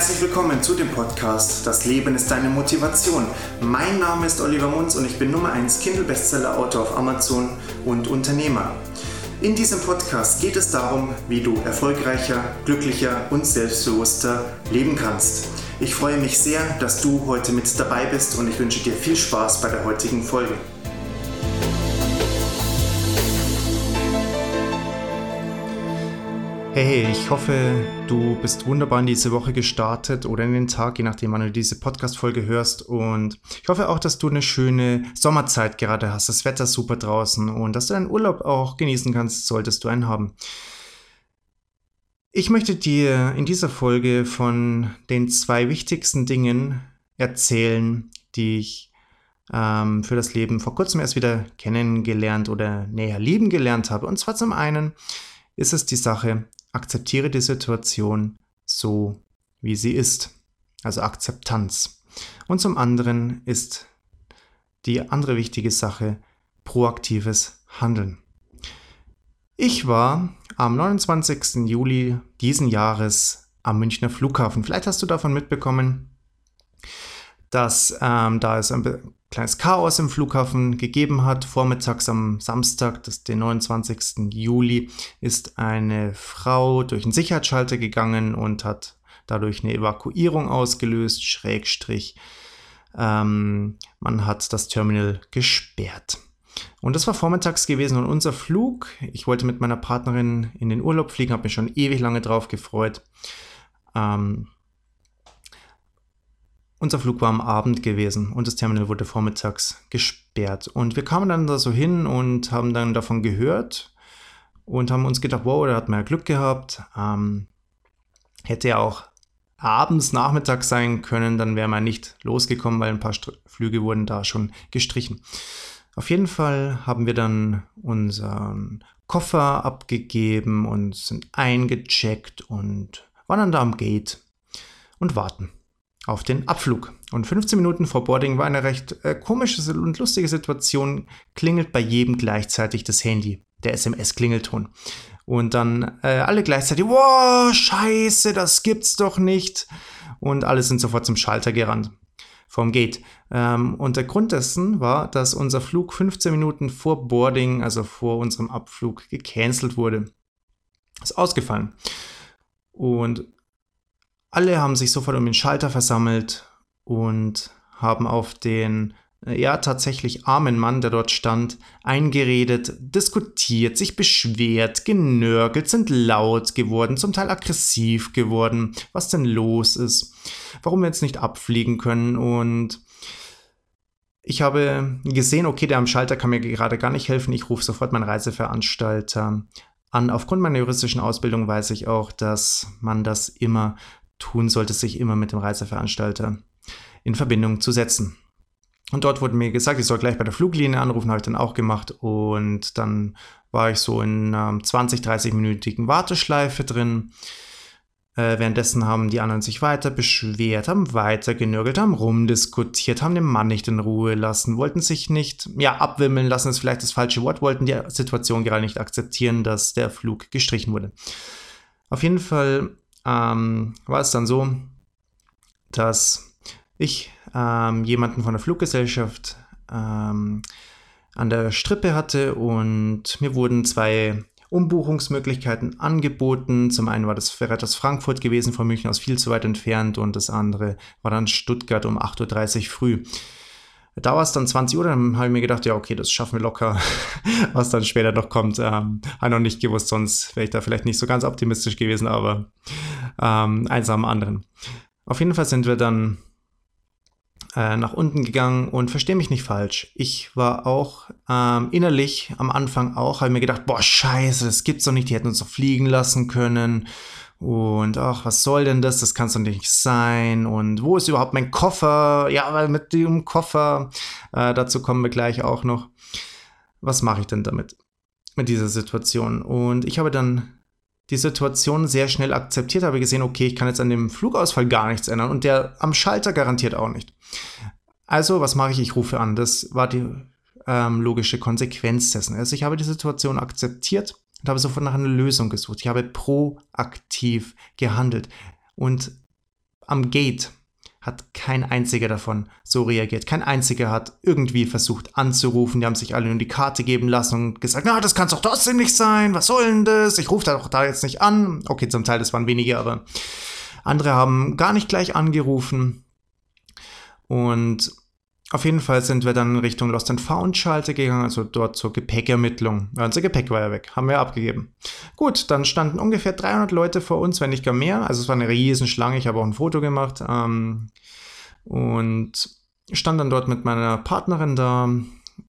Herzlich willkommen zu dem Podcast Das Leben ist deine Motivation. Mein Name ist Oliver Munz und ich bin Nummer 1 Kindle-Bestseller-Autor auf Amazon und Unternehmer. In diesem Podcast geht es darum, wie du erfolgreicher, glücklicher und selbstbewusster leben kannst. Ich freue mich sehr, dass du heute mit dabei bist und ich wünsche dir viel Spaß bei der heutigen Folge. Hey, ich hoffe, du bist wunderbar in diese Woche gestartet oder in den Tag, je nachdem, wann du diese Podcast-Folge hörst. Und ich hoffe auch, dass du eine schöne Sommerzeit gerade hast. Das Wetter ist super draußen und dass du deinen Urlaub auch genießen kannst, solltest du einen haben. Ich möchte dir in dieser Folge von den zwei wichtigsten Dingen erzählen, die ich ähm, für das Leben vor kurzem erst wieder kennengelernt oder näher lieben gelernt habe. Und zwar zum einen ist es die Sache, akzeptiere die Situation so, wie sie ist. Also Akzeptanz. Und zum anderen ist die andere wichtige Sache proaktives Handeln. Ich war am 29. Juli diesen Jahres am Münchner Flughafen. Vielleicht hast du davon mitbekommen, dass ähm, da es ein kleines Chaos im Flughafen gegeben hat. Vormittags am Samstag, das den 29. Juli, ist eine Frau durch einen Sicherheitsschalter gegangen und hat dadurch eine Evakuierung ausgelöst, Schrägstrich. Ähm, man hat das Terminal gesperrt. Und das war vormittags gewesen und unser Flug, ich wollte mit meiner Partnerin in den Urlaub fliegen, habe mich schon ewig lange drauf gefreut. Ähm, unser Flug war am Abend gewesen und das Terminal wurde vormittags gesperrt. Und wir kamen dann da so hin und haben dann davon gehört und haben uns gedacht, wow, da hat man ja Glück gehabt. Ähm, hätte ja auch abends, nachmittags sein können, dann wäre man nicht losgekommen, weil ein paar St Flüge wurden da schon gestrichen. Auf jeden Fall haben wir dann unseren Koffer abgegeben und sind eingecheckt und waren dann da am Gate und warten auf den Abflug. Und 15 Minuten vor Boarding war eine recht äh, komische und lustige Situation. Klingelt bei jedem gleichzeitig das Handy, der SMS-Klingelton. Und dann äh, alle gleichzeitig, wow, scheiße, das gibt's doch nicht. Und alle sind sofort zum Schalter gerannt vom Gate. Ähm, und der Grund dessen war, dass unser Flug 15 Minuten vor Boarding, also vor unserem Abflug, gecancelt wurde. Ist ausgefallen. Und alle haben sich sofort um den Schalter versammelt und haben auf den äh, ja tatsächlich armen Mann, der dort stand, eingeredet, diskutiert, sich beschwert, genörgelt, sind laut geworden, zum Teil aggressiv geworden, was denn los ist, warum wir jetzt nicht abfliegen können und ich habe gesehen, okay, der am Schalter kann mir gerade gar nicht helfen, ich rufe sofort meinen Reiseveranstalter an. Aufgrund meiner juristischen Ausbildung weiß ich auch, dass man das immer tun sollte, sich immer mit dem Reiseveranstalter in Verbindung zu setzen. Und dort wurde mir gesagt, ich soll gleich bei der Fluglinie anrufen, habe ich dann auch gemacht. Und dann war ich so in einer 20, 30-minütigen Warteschleife drin. Äh, währenddessen haben die anderen sich weiter beschwert, haben weiter genörgelt, haben rumdiskutiert, haben den Mann nicht in Ruhe lassen, wollten sich nicht, ja, abwimmeln lassen ist vielleicht das falsche Wort, wollten die Situation gerade nicht akzeptieren, dass der Flug gestrichen wurde. Auf jeden Fall ähm, war es dann so, dass ich ähm, jemanden von der Fluggesellschaft ähm, an der Strippe hatte und mir wurden zwei Umbuchungsmöglichkeiten angeboten. Zum einen war das Ferretas Frankfurt gewesen, von München aus viel zu weit entfernt und das andere war dann Stuttgart um 8.30 Uhr früh. Da war es dann 20 Uhr, dann habe ich mir gedacht, ja, okay, das schaffen wir locker. Was dann später noch kommt, ähm, habe ich noch nicht gewusst, sonst wäre ich da vielleicht nicht so ganz optimistisch gewesen, aber ähm, eins am anderen. Auf jeden Fall sind wir dann äh, nach unten gegangen und verstehe mich nicht falsch. Ich war auch ähm, innerlich am Anfang auch, habe mir gedacht, boah, scheiße, das gibt's doch nicht, die hätten uns doch fliegen lassen können. Und ach, was soll denn das? Das kann es doch nicht sein. Und wo ist überhaupt mein Koffer? Ja, weil mit dem Koffer, äh, dazu kommen wir gleich auch noch. Was mache ich denn damit? Mit dieser Situation? Und ich habe dann die Situation sehr schnell akzeptiert, habe gesehen, okay, ich kann jetzt an dem Flugausfall gar nichts ändern und der am Schalter garantiert auch nicht. Also, was mache ich? Ich rufe an. Das war die ähm, logische Konsequenz dessen. Also, ich habe die Situation akzeptiert und habe sofort nach einer Lösung gesucht. Ich habe proaktiv gehandelt. Und am Gate hat kein einziger davon so reagiert. Kein einziger hat irgendwie versucht anzurufen. Die haben sich alle nur die Karte geben lassen und gesagt, na, das kann doch trotzdem nicht sein. Was soll denn das? Ich rufe da doch da jetzt nicht an. Okay, zum Teil, das waren wenige, aber andere haben gar nicht gleich angerufen. Und auf jeden Fall sind wir dann Richtung Lost and Found Schalter gegangen, also dort zur Gepäckermittlung. Ja, unser Gepäck war ja weg, haben wir abgegeben. Gut, dann standen ungefähr 300 Leute vor uns, wenn nicht gar mehr. Also es war eine riesen Schlange, ich habe auch ein Foto gemacht. Ähm, und stand dann dort mit meiner Partnerin da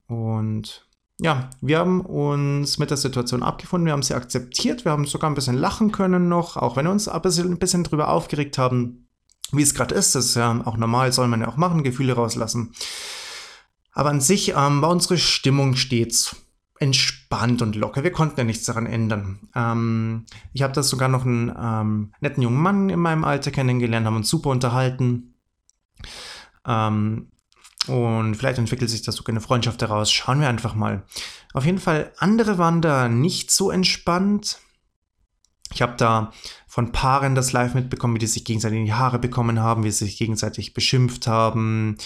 und ja, wir haben uns mit der Situation abgefunden, wir haben sie akzeptiert, wir haben sogar ein bisschen lachen können noch, auch wenn wir uns ein bisschen, ein bisschen drüber aufgeregt haben, wie es gerade ist. Das ist ja auch normal, soll man ja auch machen, Gefühle rauslassen. Aber an sich ähm, war unsere Stimmung stets entspannt und locker. Wir konnten ja nichts daran ändern. Ähm, ich habe da sogar noch einen ähm, netten jungen Mann in meinem Alter kennengelernt, haben uns super unterhalten. Ähm, und vielleicht entwickelt sich da sogar eine Freundschaft daraus. Schauen wir einfach mal. Auf jeden Fall, andere waren da nicht so entspannt. Ich habe da von Paaren das live mitbekommen, wie die sich gegenseitig in die Haare bekommen haben, wie sie sich gegenseitig beschimpft haben,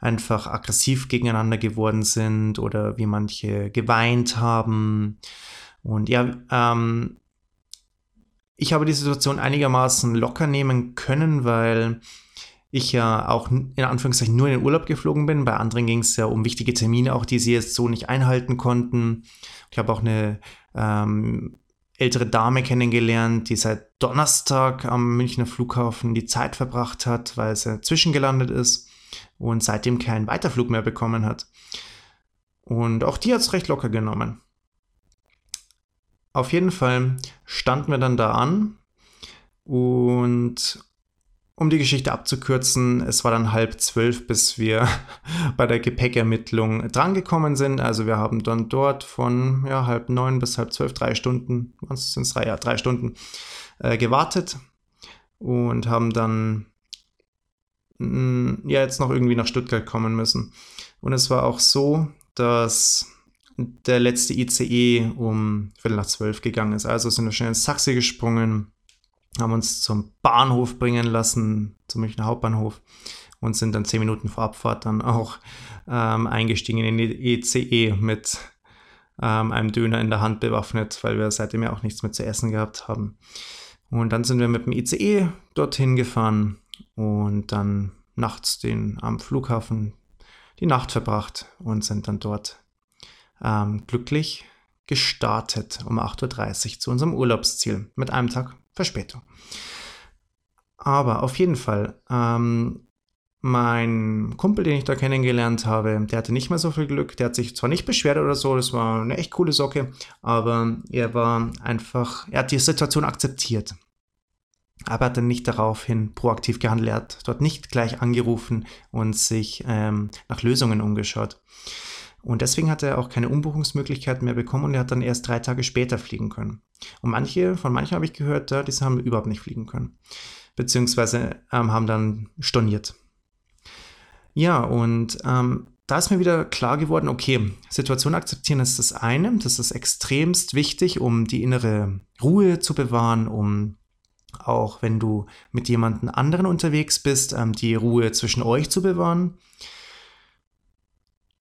einfach aggressiv gegeneinander geworden sind oder wie manche geweint haben. Und ja, ähm, ich habe die Situation einigermaßen locker nehmen können, weil ich ja auch in Anführungszeichen nur in den Urlaub geflogen bin. Bei anderen ging es ja um wichtige Termine, auch die sie jetzt so nicht einhalten konnten. Ich habe auch eine ähm, ältere Dame kennengelernt, die seit Donnerstag am Münchner Flughafen die Zeit verbracht hat, weil sie zwischengelandet ist und seitdem keinen Weiterflug mehr bekommen hat. Und auch die hat es recht locker genommen. Auf jeden Fall standen wir dann da an und um die Geschichte abzukürzen, es war dann halb zwölf, bis wir bei der Gepäckermittlung drangekommen sind. Also wir haben dann dort von ja, halb neun bis halb zwölf, drei Stunden, was sind es drei, ja, drei Stunden äh, gewartet und haben dann mh, mm, ja jetzt noch irgendwie nach Stuttgart kommen müssen. Und es war auch so, dass der letzte ICE um Viertel nach zwölf gegangen ist. Also sind wir schnell ins Taxi gesprungen haben uns zum Bahnhof bringen lassen, zum Münchner Hauptbahnhof und sind dann zehn Minuten vor Abfahrt dann auch ähm, eingestiegen in die ECE mit ähm, einem Döner in der Hand bewaffnet, weil wir seitdem ja auch nichts mehr zu essen gehabt haben. Und dann sind wir mit dem ICE dorthin gefahren und dann nachts den am Flughafen die Nacht verbracht und sind dann dort ähm, glücklich gestartet um 8.30 Uhr zu unserem Urlaubsziel mit einem Tag Verspätung. Aber auf jeden Fall, ähm, mein Kumpel, den ich da kennengelernt habe, der hatte nicht mehr so viel Glück. Der hat sich zwar nicht beschwert oder so, das war eine echt coole Socke, aber er war einfach, er hat die Situation akzeptiert. Aber er hat dann nicht daraufhin proaktiv gehandelt. Er hat dort nicht gleich angerufen und sich ähm, nach Lösungen umgeschaut. Und deswegen hat er auch keine Umbuchungsmöglichkeiten mehr bekommen und er hat dann erst drei Tage später fliegen können. Und manche, von manchen habe ich gehört, die haben überhaupt nicht fliegen können. Beziehungsweise ähm, haben dann storniert. Ja, und ähm, da ist mir wieder klar geworden, okay, Situation akzeptieren ist das eine, das ist extremst wichtig, um die innere Ruhe zu bewahren, um auch wenn du mit jemandem anderen unterwegs bist, ähm, die Ruhe zwischen euch zu bewahren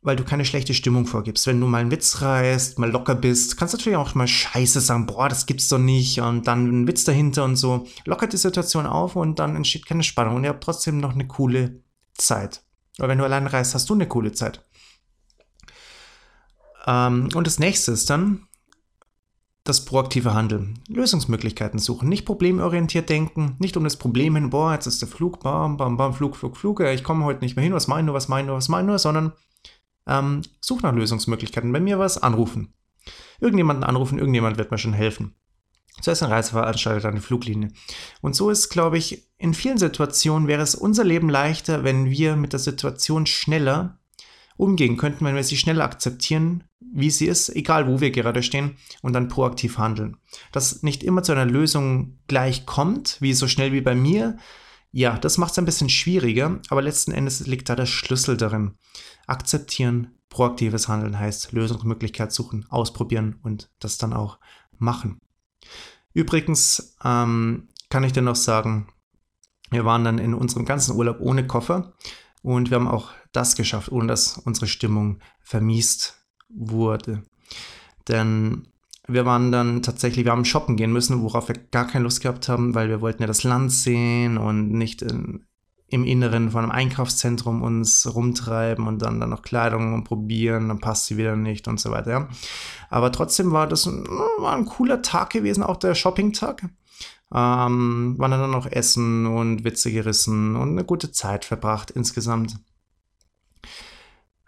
weil du keine schlechte Stimmung vorgibst. Wenn du mal einen Witz reißt, mal locker bist, kannst du natürlich auch mal Scheiße sagen, boah, das gibt's doch nicht und dann ein Witz dahinter und so. Lockert die Situation auf und dann entsteht keine Spannung und ihr habt trotzdem noch eine coole Zeit. Aber wenn du allein reist, hast du eine coole Zeit. Ähm, und das nächste ist dann das proaktive Handeln. Lösungsmöglichkeiten suchen, nicht problemorientiert denken, nicht um das Problem hin, boah, jetzt ist der Flug, bam, bam, bam, Flug, Flug, Flug, ich komme heute nicht mehr hin, was mein nur, was mein nur, was mein nur, sondern ähm, such nach Lösungsmöglichkeiten. Bei mir was anrufen. Irgendjemanden anrufen, irgendjemand wird mir schon helfen. Zuerst ein Reiseveranstalter, dann eine Fluglinie. Und so ist, glaube ich, in vielen Situationen wäre es unser Leben leichter, wenn wir mit der Situation schneller umgehen könnten, wenn wir sie schneller akzeptieren, wie sie ist, egal wo wir gerade stehen, und dann proaktiv handeln. Dass nicht immer zu einer Lösung gleich kommt, wie so schnell wie bei mir, ja, das macht es ein bisschen schwieriger, aber letzten Endes liegt da der Schlüssel darin. Akzeptieren, proaktives Handeln heißt Lösungsmöglichkeit suchen, ausprobieren und das dann auch machen. Übrigens ähm, kann ich dir noch sagen, Wir waren dann in unserem ganzen Urlaub ohne Koffer und wir haben auch das geschafft, ohne dass unsere Stimmung vermiest wurde. Denn wir waren dann tatsächlich, wir haben shoppen gehen müssen, worauf wir gar keine Lust gehabt haben, weil wir wollten ja das Land sehen und nicht in, im Inneren von einem Einkaufszentrum uns rumtreiben und dann, dann noch Kleidung probieren, dann passt sie wieder nicht und so weiter. Ja. Aber trotzdem war das ein, war ein cooler Tag gewesen, auch der Shopping-Tag. Ähm, waren dann noch Essen und Witze gerissen und eine gute Zeit verbracht insgesamt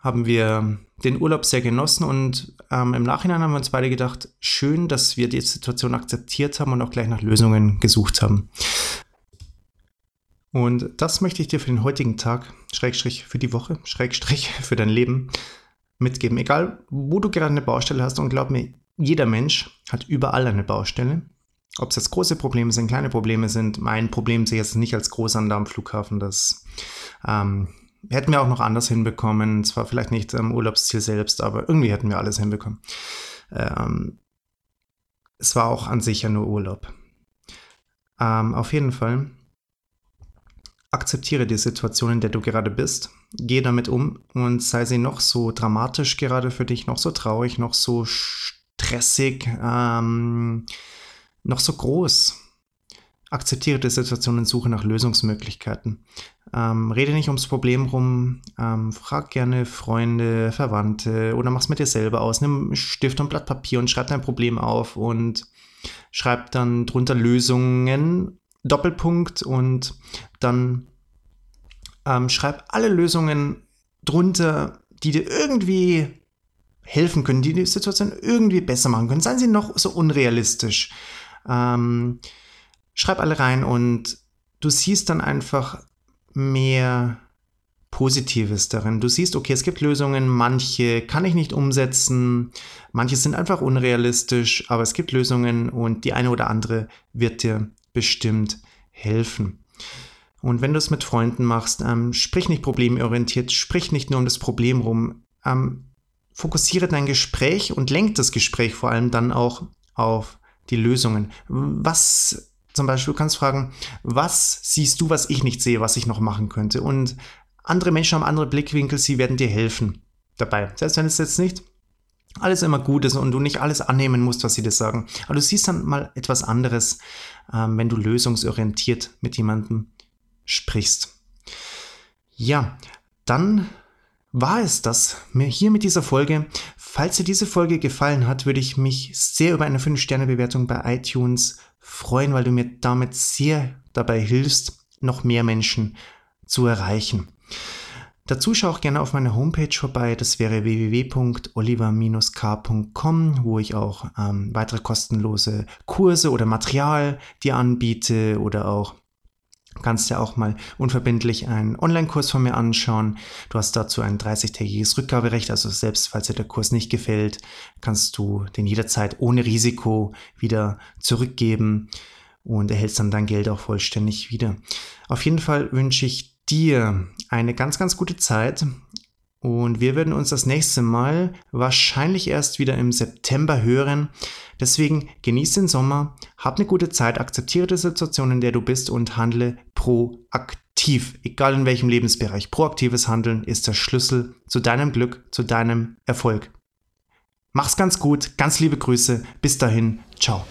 haben wir den Urlaub sehr genossen und ähm, im Nachhinein haben wir uns beide gedacht, schön, dass wir die Situation akzeptiert haben und auch gleich nach Lösungen gesucht haben. Und das möchte ich dir für den heutigen Tag, Schrägstrich für die Woche, Schrägstrich für dein Leben mitgeben. Egal, wo du gerade eine Baustelle hast und glaub mir, jeder Mensch hat überall eine Baustelle. Ob es jetzt große Probleme sind, kleine Probleme sind. Mein Problem sehe ich jetzt nicht als groß an da am Flughafen. Das ähm, hätten wir auch noch anders hinbekommen. Zwar vielleicht nicht am Urlaubsziel selbst, aber irgendwie hätten wir alles hinbekommen. Ähm, es war auch an sich ja nur Urlaub. Ähm, auf jeden Fall akzeptiere die Situation, in der du gerade bist. Geh damit um und sei sie noch so dramatisch gerade für dich, noch so traurig, noch so stressig, ähm, noch so groß. Akzeptiere die Situation und suche nach Lösungsmöglichkeiten. Ähm, rede nicht ums Problem rum, ähm, frag gerne Freunde, Verwandte oder mach's mit dir selber aus. Nimm Stift und Blatt Papier und schreib dein Problem auf und schreib dann drunter Lösungen, Doppelpunkt und dann ähm, schreib alle Lösungen drunter, die dir irgendwie helfen können, die die Situation irgendwie besser machen können. Seien sie noch so unrealistisch. Ähm, schreib alle rein und du siehst dann einfach, mehr Positives darin. Du siehst, okay, es gibt Lösungen, manche kann ich nicht umsetzen, manche sind einfach unrealistisch, aber es gibt Lösungen und die eine oder andere wird dir bestimmt helfen. Und wenn du es mit Freunden machst, ähm, sprich nicht problemorientiert, sprich nicht nur um das Problem rum, ähm, fokussiere dein Gespräch und lenk das Gespräch vor allem dann auch auf die Lösungen. Was zum Beispiel, du kannst fragen, was siehst du, was ich nicht sehe, was ich noch machen könnte? Und andere Menschen haben andere Blickwinkel, sie werden dir helfen dabei. Selbst wenn es jetzt nicht alles immer gut ist und du nicht alles annehmen musst, was sie dir sagen. Aber du siehst dann mal etwas anderes, ähm, wenn du lösungsorientiert mit jemandem sprichst. Ja, dann war es das mir hier mit dieser Folge. Falls dir diese Folge gefallen hat, würde ich mich sehr über eine 5-Sterne-Bewertung bei iTunes freuen, weil du mir damit sehr dabei hilfst, noch mehr Menschen zu erreichen. Dazu schau auch gerne auf meiner Homepage vorbei, das wäre www.oliver-k.com, wo ich auch ähm, weitere kostenlose Kurse oder Material dir anbiete oder auch kannst ja auch mal unverbindlich einen Online-Kurs von mir anschauen. Du hast dazu ein 30-tägiges Rückgaberecht, also selbst falls dir der Kurs nicht gefällt, kannst du den jederzeit ohne Risiko wieder zurückgeben und erhältst dann dein Geld auch vollständig wieder. Auf jeden Fall wünsche ich dir eine ganz, ganz gute Zeit und wir werden uns das nächste Mal wahrscheinlich erst wieder im September hören. Deswegen genieß den Sommer, hab eine gute Zeit, akzeptiere die Situation, in der du bist und handle proaktiv. Egal in welchem Lebensbereich. Proaktives Handeln ist der Schlüssel zu deinem Glück, zu deinem Erfolg. Mach's ganz gut, ganz liebe Grüße. Bis dahin, ciao.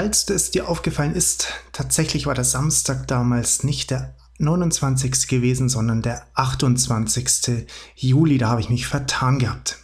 Falls es dir aufgefallen ist, tatsächlich war der Samstag damals nicht der 29. gewesen, sondern der 28. Juli. Da habe ich mich vertan gehabt.